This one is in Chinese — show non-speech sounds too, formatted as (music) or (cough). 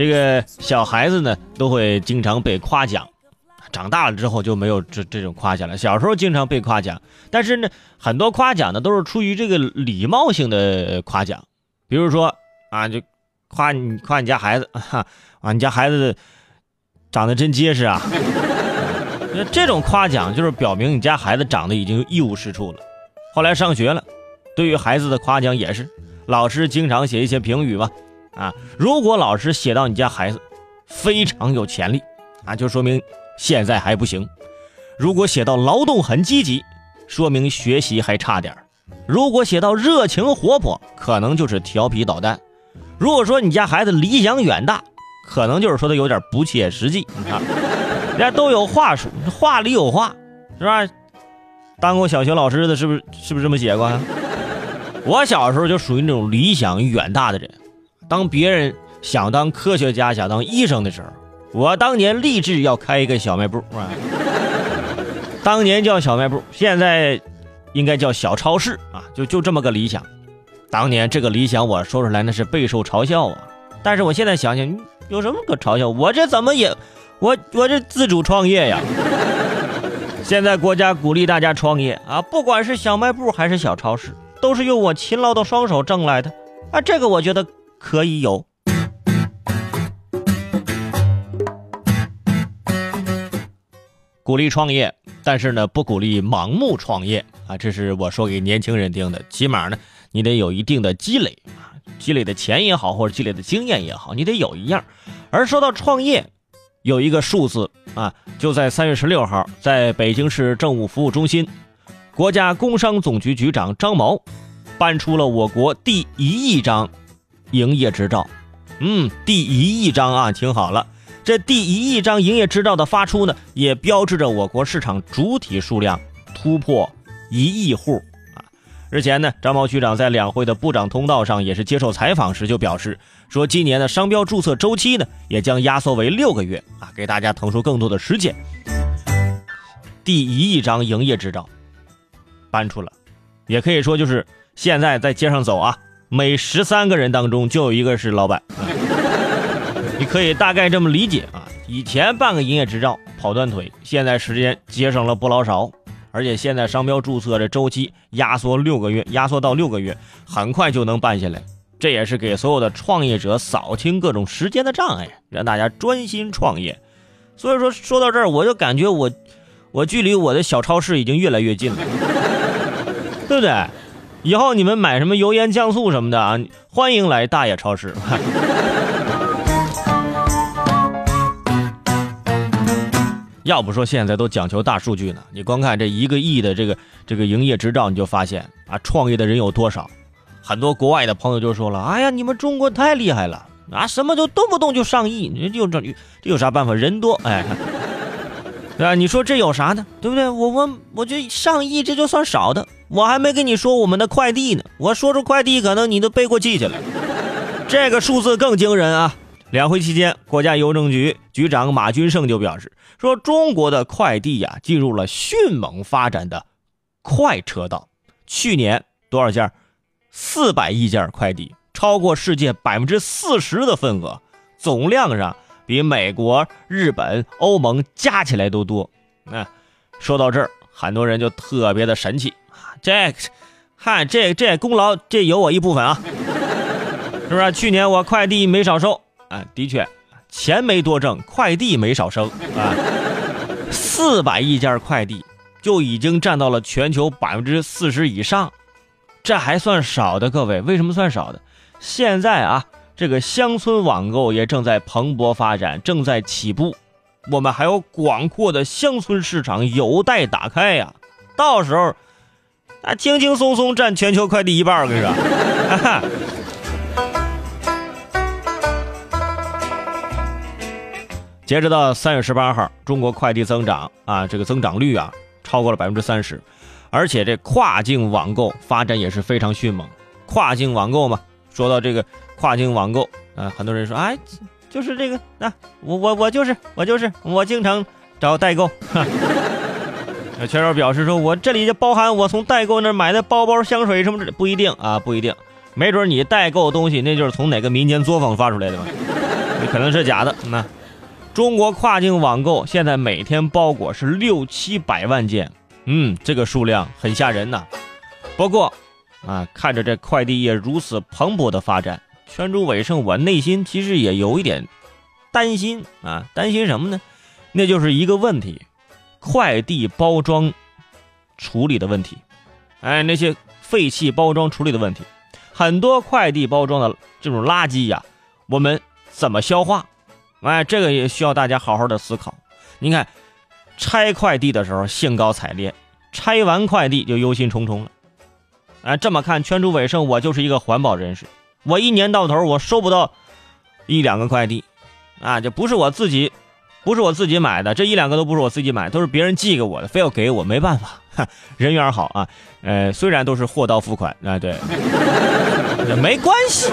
这个小孩子呢都会经常被夸奖，长大了之后就没有这这种夸奖了。小时候经常被夸奖，但是呢，很多夸奖呢都是出于这个礼貌性的夸奖，比如说啊，就夸你夸你家孩子啊，啊，你家孩子长得真结实啊。那 (laughs) 这种夸奖就是表明你家孩子长得已经一无是处了。后来上学了，对于孩子的夸奖也是，老师经常写一些评语嘛。啊，如果老师写到你家孩子非常有潜力，啊，就说明现在还不行；如果写到劳动很积极，说明学习还差点；如果写到热情活泼，可能就是调皮捣蛋；如果说你家孩子理想远大，可能就是说他有点不切实际。你看。人家都有话术，话里有话，是吧？当过小学老师的，是不是？是不是这么写过？啊我小时候就属于那种理想远大的人。当别人想当科学家、想当医生的时候，我当年立志要开一个小卖部，啊？(laughs) 当年叫小卖部，现在应该叫小超市啊！就就这么个理想。当年这个理想我说出来那是备受嘲笑啊！但是我现在想想，有什么可嘲笑？我这怎么也……我我这自主创业呀！(laughs) 现在国家鼓励大家创业啊，不管是小卖部还是小超市，都是用我勤劳的双手挣来的啊，这个我觉得可以有。鼓励创业，但是呢，不鼓励盲目创业啊，这是我说给年轻人听的。起码呢，你得有一定的积累啊，积累的钱也好，或者积累的经验也好，你得有一样。而说到创业，有一个数字啊，就在三月十六号，在北京市政务服务中心，国家工商总局局长张毛颁出了我国第一亿张营业执照。嗯，第一亿张啊，听好了，这第一亿张营业执照的发出呢，也标志着我国市场主体数量突破一亿户啊。日前呢，张毛局长在两会的部长通道上也是接受采访时就表示，说今年的商标注册周期呢也将压缩为六个月啊，给大家腾出更多的时间。第一亿张营业执照颁出了，也可以说就是现在在街上走啊，每十三个人当中就有一个是老板。你可以大概这么理解啊，以前办个营业执照跑断腿，现在时间节省了不老少。而且现在商标注册的周期压缩六个月，压缩到六个月，很快就能办下来。这也是给所有的创业者扫清各种时间的障碍，让大家专心创业。所以说，说到这儿，我就感觉我，我距离我的小超市已经越来越近了，对不对？以后你们买什么油盐酱醋什么的啊，欢迎来大爷超市。(laughs) 要不说现在都讲求大数据呢？你光看这一个亿的这个这个营业执照，你就发现啊，创业的人有多少？很多国外的朋友就说了：“哎呀，你们中国太厉害了啊，什么就动不动就上亿，你有这这有啥办法？人多哎，对吧？你说这有啥呢？对不对？我我我觉得上亿这就算少的，我还没跟你说我们的快递呢。我说出快递，可能你都背过气去了。这个数字更惊人啊！两会期间，国家邮政局局长马军胜就表示。说中国的快递呀，进入了迅猛发展的快车道。去年多少件？四百亿件快递，超过世界百分之四十的份额，总量上比美国、日本、欧盟加起来都多。那说到这儿，很多人就特别的神气！这，嗨，这这功劳这有我一部分啊，是不是？去年我快递没少收啊，的确。钱没多挣，快递没少收啊！四百亿件快递就已经占到了全球百分之四十以上，这还算少的。各位，为什么算少的？现在啊，这个乡村网购也正在蓬勃发展，正在起步，我们还有广阔的乡村市场有待打开呀！到时候，啊，轻轻松松占全球快递一半，我跟你说。(laughs) 截止到三月十八号，中国快递增长啊，这个增长率啊超过了百分之三十，而且这跨境网购发展也是非常迅猛。跨境网购嘛，说到这个跨境网购啊，很多人说，哎，就是这个啊，我我我就是我就是我经常找代购。哈 (laughs) 那圈友表示说，我这里就包含我从代购那买的包包、香水什么的，不一定啊，不一定，没准你代购东西那就是从哪个民间作坊发出来的嘛。可能是假的。那中国跨境网购现在每天包裹是六七百万件，嗯，这个数量很吓人呐。不过，啊，看着这快递业如此蓬勃的发展，圈主伟胜我内心其实也有一点担心啊，担心什么呢？那就是一个问题，快递包装处理的问题。哎，那些废弃包装处理的问题，很多快递包装的这种垃圾呀，我们怎么消化？哎，这个也需要大家好好的思考。你看，拆快递的时候兴高采烈，拆完快递就忧心忡忡了。哎，这么看，圈主伟胜我就是一个环保人士。我一年到头我收不到一两个快递，啊，就不是我自己，不是我自己买的，这一两个都不是我自己买，都是别人寄给我的，非要给我，没办法，(laughs) 人缘好啊。呃，虽然都是货到付款，啊，对，(laughs) 没关系。